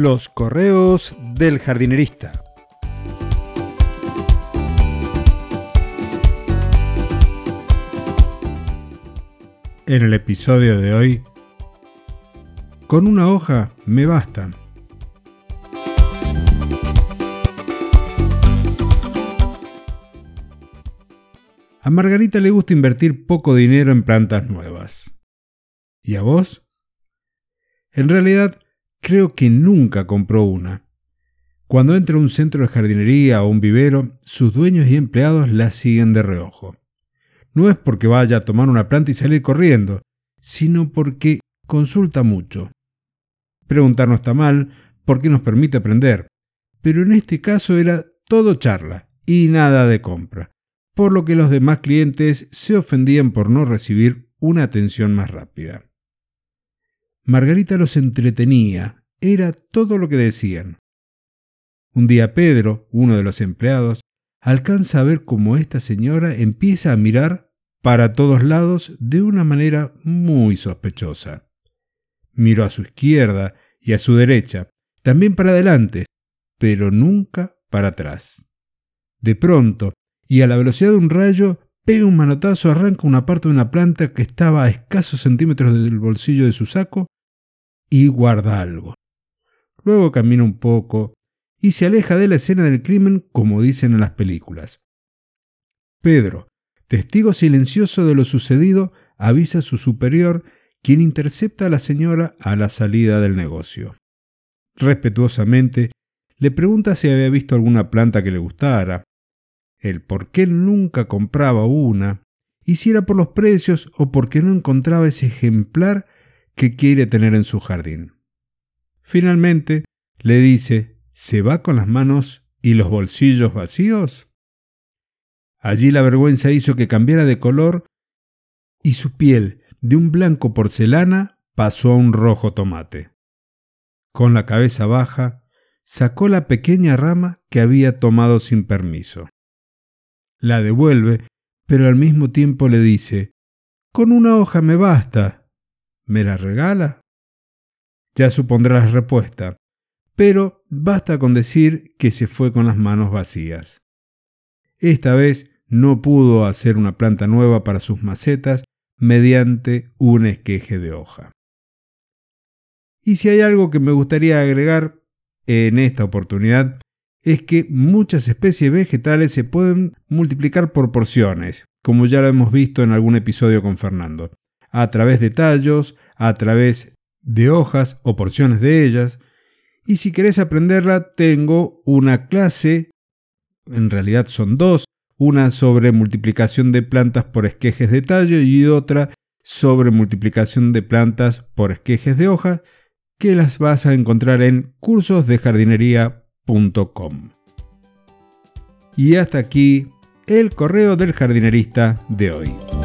Los correos del jardinerista. En el episodio de hoy, con una hoja me bastan. A Margarita le gusta invertir poco dinero en plantas nuevas. ¿Y a vos? En realidad, creo que nunca compró una. Cuando entra a un centro de jardinería o un vivero, sus dueños y empleados la siguen de reojo. No es porque vaya a tomar una planta y salir corriendo, sino porque consulta mucho. Preguntar no está mal, porque nos permite aprender, pero en este caso era todo charla y nada de compra por lo que los demás clientes se ofendían por no recibir una atención más rápida. Margarita los entretenía, era todo lo que decían. Un día Pedro, uno de los empleados, alcanza a ver cómo esta señora empieza a mirar para todos lados de una manera muy sospechosa. Miró a su izquierda y a su derecha, también para adelante, pero nunca para atrás. De pronto, y a la velocidad de un rayo pega un manotazo, arranca una parte de una planta que estaba a escasos centímetros del bolsillo de su saco y guarda algo. Luego camina un poco y se aleja de la escena del crimen como dicen en las películas. Pedro, testigo silencioso de lo sucedido, avisa a su superior, quien intercepta a la señora a la salida del negocio. Respetuosamente, le pregunta si había visto alguna planta que le gustara, el por qué nunca compraba una, y si era por los precios o porque no encontraba ese ejemplar que quiere tener en su jardín. Finalmente, le dice, ¿se va con las manos y los bolsillos vacíos? Allí la vergüenza hizo que cambiara de color y su piel, de un blanco porcelana, pasó a un rojo tomate. Con la cabeza baja, sacó la pequeña rama que había tomado sin permiso la devuelve, pero al mismo tiempo le dice, Con una hoja me basta. ¿Me la regala? Ya supondrás la respuesta, pero basta con decir que se fue con las manos vacías. Esta vez no pudo hacer una planta nueva para sus macetas mediante un esqueje de hoja. Y si hay algo que me gustaría agregar en esta oportunidad es que muchas especies vegetales se pueden multiplicar por porciones, como ya lo hemos visto en algún episodio con Fernando, a través de tallos, a través de hojas o porciones de ellas. Y si querés aprenderla, tengo una clase, en realidad son dos, una sobre multiplicación de plantas por esquejes de tallo y otra sobre multiplicación de plantas por esquejes de hojas, que las vas a encontrar en cursosdejardinería.com y hasta aquí el correo del jardinerista de hoy.